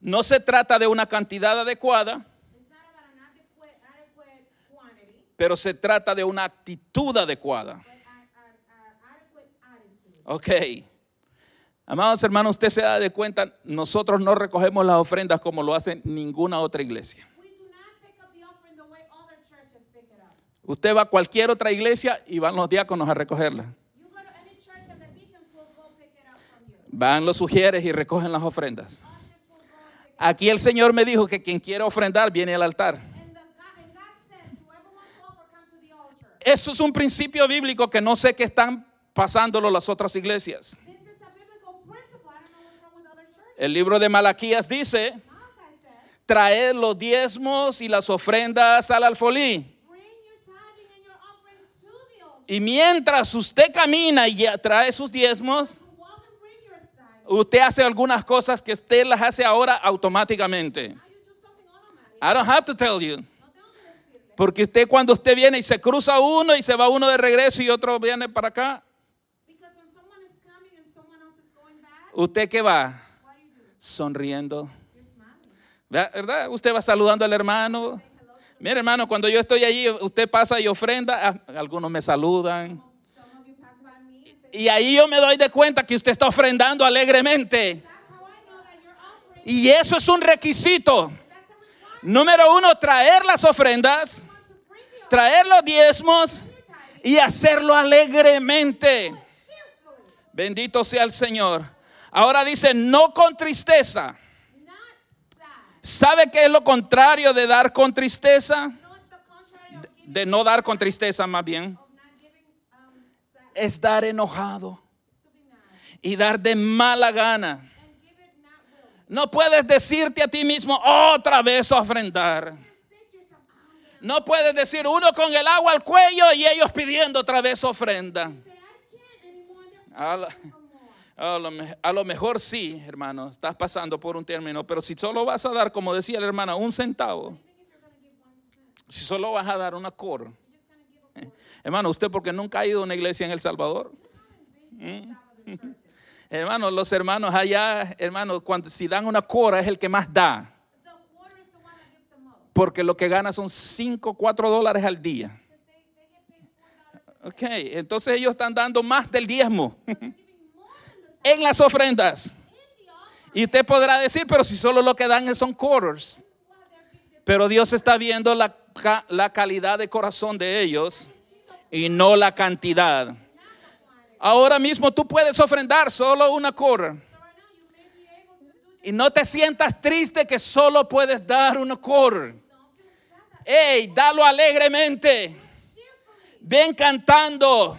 No se trata de una cantidad adecuada, pero se trata de una actitud adecuada. Ok. Amados hermanos, usted se da de cuenta, nosotros no recogemos las ofrendas como lo hace ninguna otra iglesia. Usted va a cualquier otra iglesia y van los diáconos a recogerla. Van los sugieres y recogen las ofrendas. Aquí el Señor me dijo que quien quiere ofrendar viene al altar. Eso es un principio bíblico que no sé qué están pasándolo las otras iglesias. El libro de Malaquías dice, traed los diezmos y las ofrendas al alfolí. Y mientras usted camina y trae sus diezmos, usted hace algunas cosas que usted las hace ahora automáticamente. I don't have to tell you. No tengo que decirle. Porque usted cuando usted viene y se cruza uno y se va uno de regreso y otro viene para acá, ¿usted qué va? Sonriendo. ¿Verdad? Usted va saludando al hermano. Mire, hermano, cuando yo estoy allí, usted pasa y ofrenda, ah, algunos me saludan. Y ahí yo me doy de cuenta que usted está ofrendando alegremente. Y eso es un requisito. Número uno, traer las ofrendas, traer los diezmos y hacerlo alegremente. Bendito sea el Señor. Ahora dice, no con tristeza, ¿Sabe qué es lo contrario de dar con tristeza? De no dar con tristeza más bien. Es dar enojado y dar de mala gana. No puedes decirte a ti mismo otra vez ofrendar. Say to yourself, I'm gonna No puedes decir uno con el agua al cuello y ellos pidiendo otra vez ofrenda. A lo, mejor sí, hermano, estás pasando por un término, pero si solo vas a dar, como decía la hermana, un centavo, si solo vas a dar una cor, [LAUGHS] hermano, usted porque nunca ha ido a una iglesia en El Salvador. Churches. [LAUGHS] Hermano, los hermanos allá, hermano, cuando si dan una cora es el que más da, porque lo que gana son 5, 4 dólares al día. Because they, they get paid $4 a Ok, entonces ellos están dando más del diezmo [LAUGHS] en las ofrendas. Y usted podrá decir, pero si solo lo que dan son quarters. Pero Dios está viendo la, la calidad de corazón de ellos y no la cantidad. Ahora mismo tú puedes ofrendar solo una quarter. Y no te sientas triste que solo puedes dar una quarter. Don't feel sad that Ey, dalo alegremente. Ven cantando.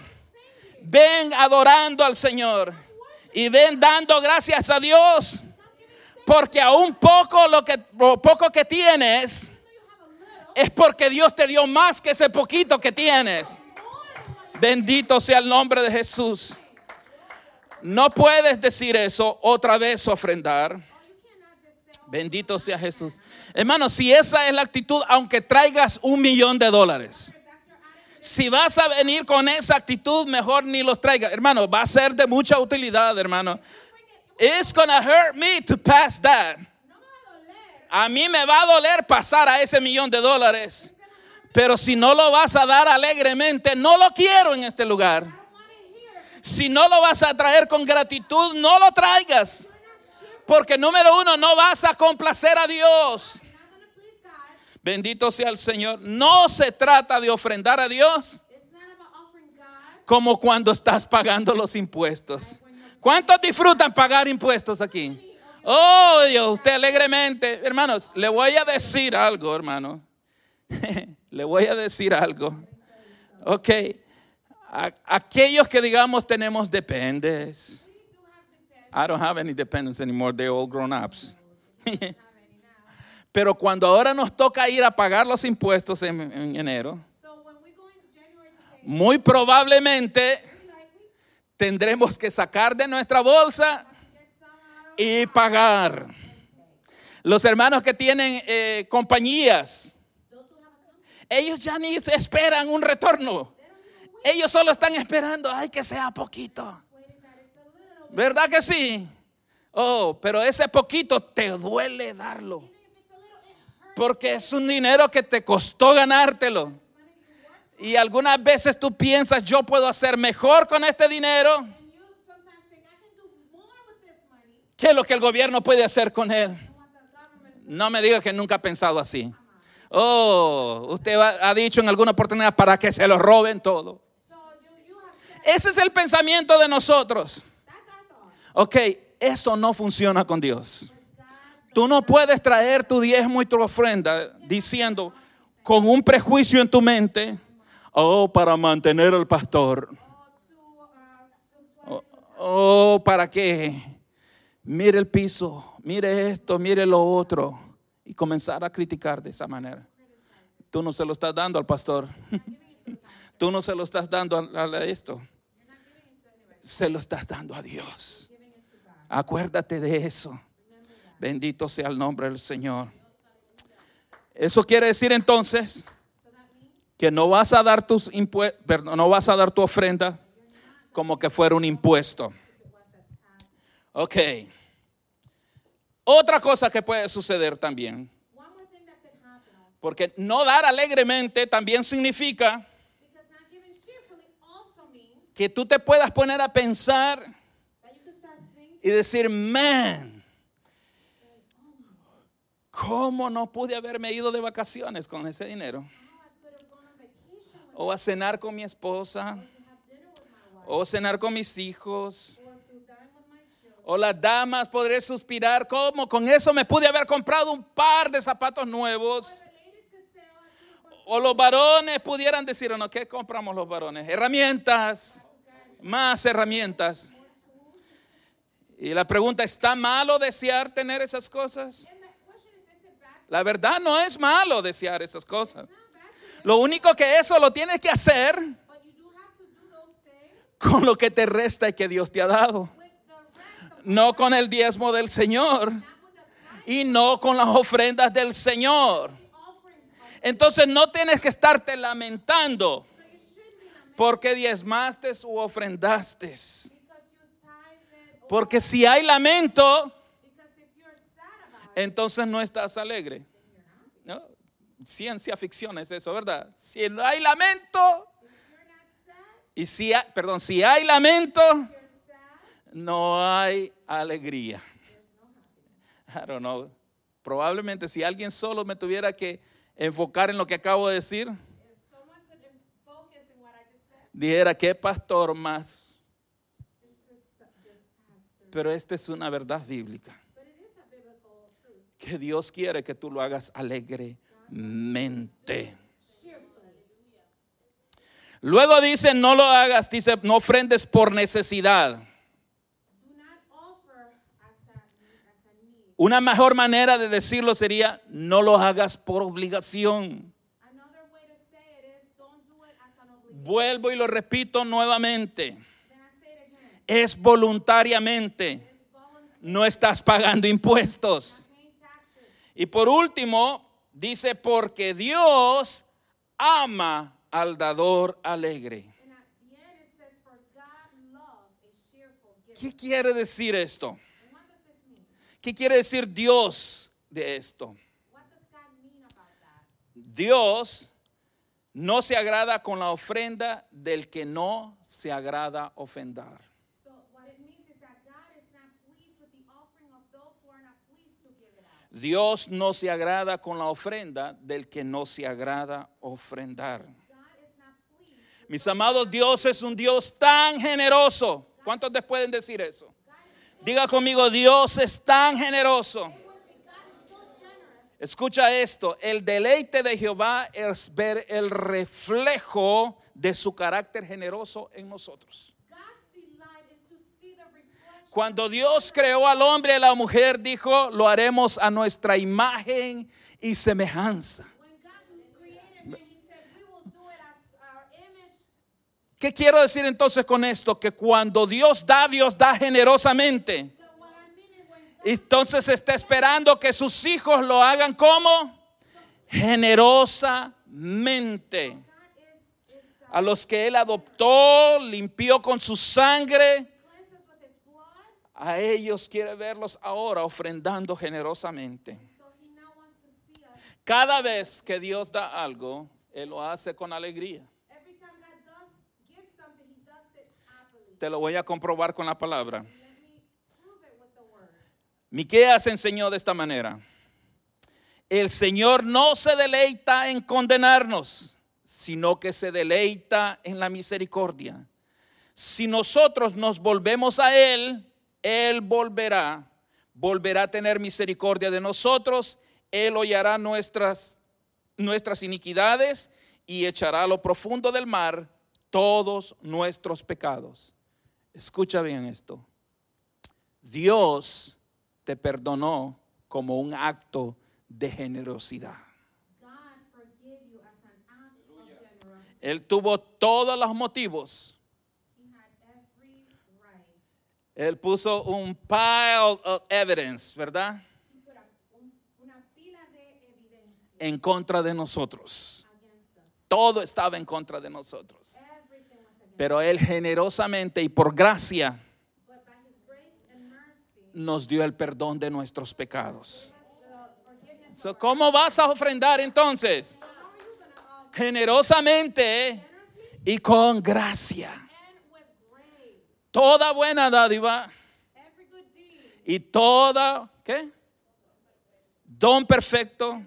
Ven adorando al Señor. Y ven dando gracias a Dios. Porque aún poco lo que poco que tienes es porque Dios te dio más que ese poquito que tienes. Bendito sea el nombre de Jesús. No puedes decir eso otra vez ofrendar. Bendito sea Jesús. Hermano, si esa es la actitud, aunque traigas un millón de dólares, si vas a venir con esa actitud, mejor ni los traigas. Hermano, va a ser de mucha utilidad, hermano. It's gonna hurt me to pass that. a mí me va a doler pasar a ese millón de dólares. Pero si no lo vas a dar alegremente, no lo quiero en este lugar. Si no lo vas a traer con gratitud, no lo traigas. Porque número uno, no vas a complacer a Dios. Bendito sea el Señor. No se trata de ofrendar a Dios como cuando estás pagando los impuestos. ¿Cuántos disfrutan pagar impuestos aquí? Oh, Dios, usted alegremente. Hermanos, le voy a decir algo, hermano. [LAUGHS] le voy a decir algo. Ok. Aquellos que digamos tenemos dependes. I don't have any dependents anymore. They're all grown ups. [LAUGHS] Pero cuando ahora nos toca ir a pagar los impuestos en, en enero, muy probablemente tendremos que sacar de nuestra bolsa y pagar. Los hermanos que tienen eh, compañías, ellos ya ni esperan un retorno. Ellos solo están esperando, ay, que sea poquito. ¿Verdad que sí? Oh, pero ese poquito te duele darlo. even if it's a little it hurts Porque es un dinero que te costó ganártelo. Y algunas veces tú piensas, yo puedo hacer mejor con este dinero que lo que el gobierno puede hacer con él. No me diga que nunca ha pensado así. Oh, usted ha dicho en alguna oportunidad para que se lo roben todo. Ese es el pensamiento de nosotros. Ok, eso no funciona con Dios. Tú no puedes traer tu diezmo y tu ofrenda diciendo con un prejuicio en tu mente, oh, para mantener al pastor. Oh, oh, para que mire el piso, mire esto, mire lo otro. Y comenzar a criticar de esa manera. Tú no se lo estás dando al pastor. [LAUGHS] Tú no se lo estás dando a, a esto. Se lo estás dando a Dios. Acuérdate de eso. Bendito sea el nombre del Señor. Eso quiere decir entonces que no vas a dar tus no vas a dar tu ofrenda como que fuera un impuesto. Ok. Otra cosa que puede suceder también, porque no dar alegremente también significa que tú te puedas poner a pensar y decir, man, ¿cómo no pude haberme ido de vacaciones con ese dinero? O a cenar con mi esposa, o cenar con mis hijos, O las damas podré suspirar, ¿cómo? Con eso me pude haber comprado un par de zapatos nuevos. O los varones pudieran decir, ¿o no? ¿Qué compramos los varones? Herramientas, más herramientas. Y la pregunta, ¿está malo desear tener esas cosas? La verdad no es malo desear esas cosas. Lo único que eso lo tienes que hacer con lo que te resta y que Dios te ha dado. No con el diezmo del Señor y no con las ofrendas del Señor. Entonces no tienes que estarte lamentando porque diezmaste u ofrendaste. Porque si hay lamento, entonces no estás alegre. Ciencia ficción es eso, ¿verdad? Si no hay lamento, y si hay, perdón, si hay lamento, no hay alegría. I don't know. Probablemente si alguien solo me tuviera que enfocar en lo que acabo de decir, dijera, ¿qué pastor más? Pero esta es una verdad bíblica. Que Dios quiere que tú lo hagas alegremente. Luego dice, no lo hagas, dice, no ofrendes por necesidad. Una mejor manera de decirlo sería, no lo hagas por obligación. Vuelvo y lo repito nuevamente. Es voluntariamente. No estás pagando impuestos. Y por último, dice, porque Dios ama al dador alegre. ¿Qué quiere decir esto? ¿Qué quiere decir Dios de esto? Dios no se agrada con la ofrenda del que no se agrada ofendar. Dios no se agrada con la ofrenda del que no se agrada ofrendar. Mis amados, Dios es un Dios tan generoso. ¿Cuántos te pueden decir eso? Diga conmigo, Dios es tan generoso. Escucha esto, el deleite de Jehová es ver el reflejo de su carácter generoso en nosotros. Cuando Dios creó al hombre y a la mujer, dijo, lo haremos a nuestra imagen y semejanza. ¿Qué quiero decir entonces con esto? Que cuando Dios da, Dios da generosamente. Entonces está esperando que sus hijos lo hagan como generosamente. A los que Él adoptó, limpió con su sangre, a ellos quiere verlos ahora ofrendando generosamente. Cada vez que Dios da algo, Él lo hace con alegría. Te lo voy a comprobar con la palabra. Miqueas enseñó de esta manera. El Señor no se deleita en condenarnos, sino que se deleita en la misericordia. Si nosotros nos volvemos a Él, Él volverá, volverá a tener misericordia de nosotros, Él hollará nuestras, nuestras iniquidades y echará a lo profundo del mar todos nuestros pecados. Escucha bien esto. Dios te perdonó como un acto de generosidad. Él tuvo todos los motivos. Él puso un pile of evidence, ¿verdad? En contra de nosotros. Todo estaba en contra de nosotros. Pero Él generosamente y por gracia nos dio el perdón de nuestros pecados. So, ¿Cómo vas a ofrendar entonces? Generosamente y con gracia. Toda buena dádiva y toda, ¿qué? Don perfecto.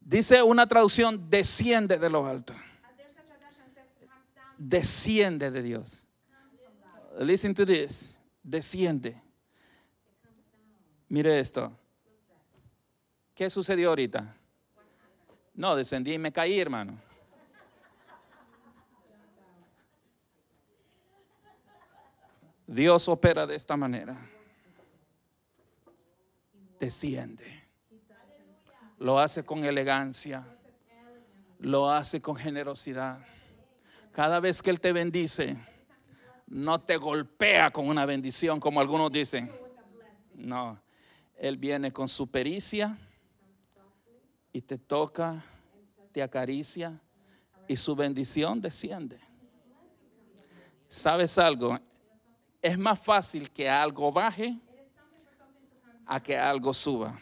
Dice una traducción, desciende de lo alto. there's such a dash that says comes down, Desciende de Dios. Listen to this. desciende. Mire esto. ¿Qué sucedió ahorita? No, descendí y me caí, hermano. Dios opera de esta manera. Desciende. Lo hace con elegancia. Lo hace con generosidad. Cada vez que Él te bendice, no te golpea con una bendición como algunos dicen. No, Él viene con su pericia y te toca, te acaricia y su bendición desciende. ¿Sabes algo? Es más fácil que algo baje a que algo suba.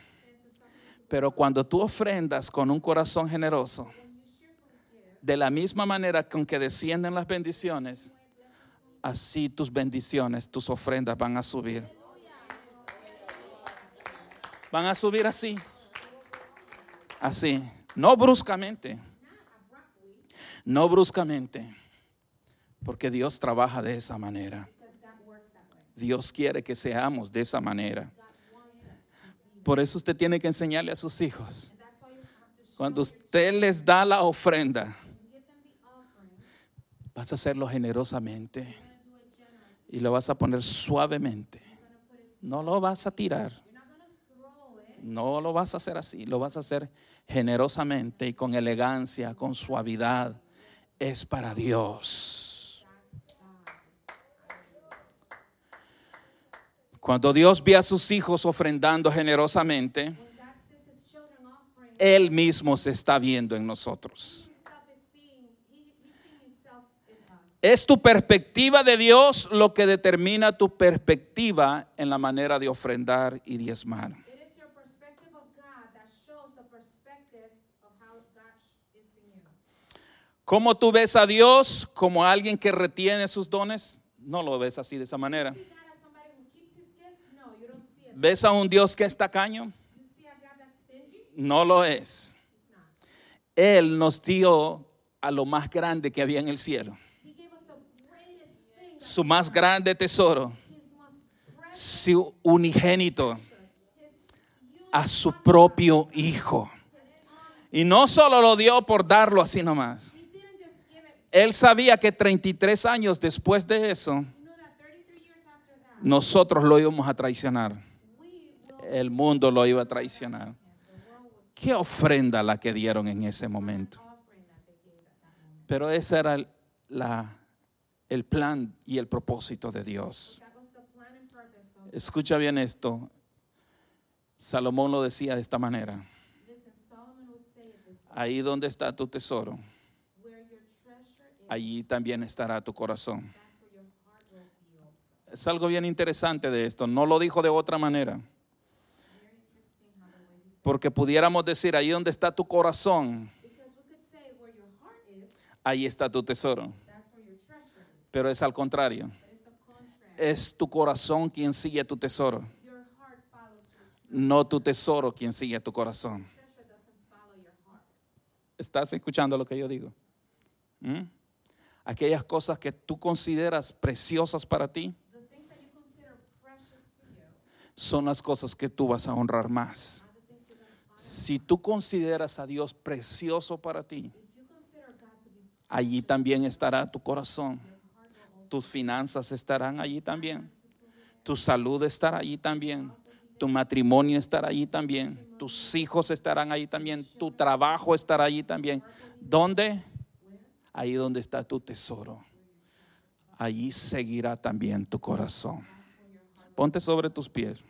Pero cuando tú ofrendas con un corazón generoso, de la misma manera con que descienden las bendiciones, así tus bendiciones, tus ofrendas van a subir. Van a subir así. Así. No bruscamente. No bruscamente. Porque Dios trabaja de esa manera. Dios quiere que seamos de esa manera. Por eso usted tiene que enseñarle a sus hijos. Cuando usted les da la ofrenda, vas a hacerlo generosamente y lo vas a poner suavemente. No lo vas a tirar. No lo vas a hacer así, lo vas a hacer generosamente y con elegancia, con suavidad. Es para Dios. Cuando Dios ve a sus hijos ofrendando generosamente, Él mismo se está viendo en nosotros. Es tu perspectiva de Dios lo que determina tu perspectiva en la manera de ofrendar y diezmar. ¿Cómo tú ves a Dios como alguien que retiene sus dones? No lo ves así de esa manera. ¿Ves a un Dios que es tacaño? No lo es. Él nos dio a lo más grande que había en el cielo. Su más grande tesoro, su unigénito, a su propio Hijo. Y no solo lo dio por darlo así nomás. Él sabía que 33 años después de eso, He knew that 33 years after that, nosotros lo íbamos a traicionar. El mundo lo iba a traicionar. Qué ofrenda la que dieron en ese momento. Pero ese era el, la- el plan y el propósito de Dios. Escucha bien esto. Salomón lo decía de esta manera. Ahí donde está tu tesoro, allí también estará tu corazón. Es algo bien interesante de esto. No lo dijo de otra manera. Porque pudiéramos decir, ahí donde está tu corazón, ahí está tu tesoro. Pero es al contrario. Es tu corazón quien sigue tu tesoro. No tu tesoro quien sigue tu corazón. ¿Estás escuchando lo que yo digo? ¿Mm? Aquellas cosas que tú consideras preciosas para ti son las cosas que tú vas a honrar más. Si tú consideras a Dios precioso para ti, allí también estará tu corazón. Tus finanzas estarán allí también. Tu salud estará allí también. Tu matrimonio estará allí también. Tus hijos estarán allí también. Tu trabajo estará allí también. ¿Dónde? Ahí donde está tu tesoro. Allí seguirá también tu corazón. Ponte sobre tus pies.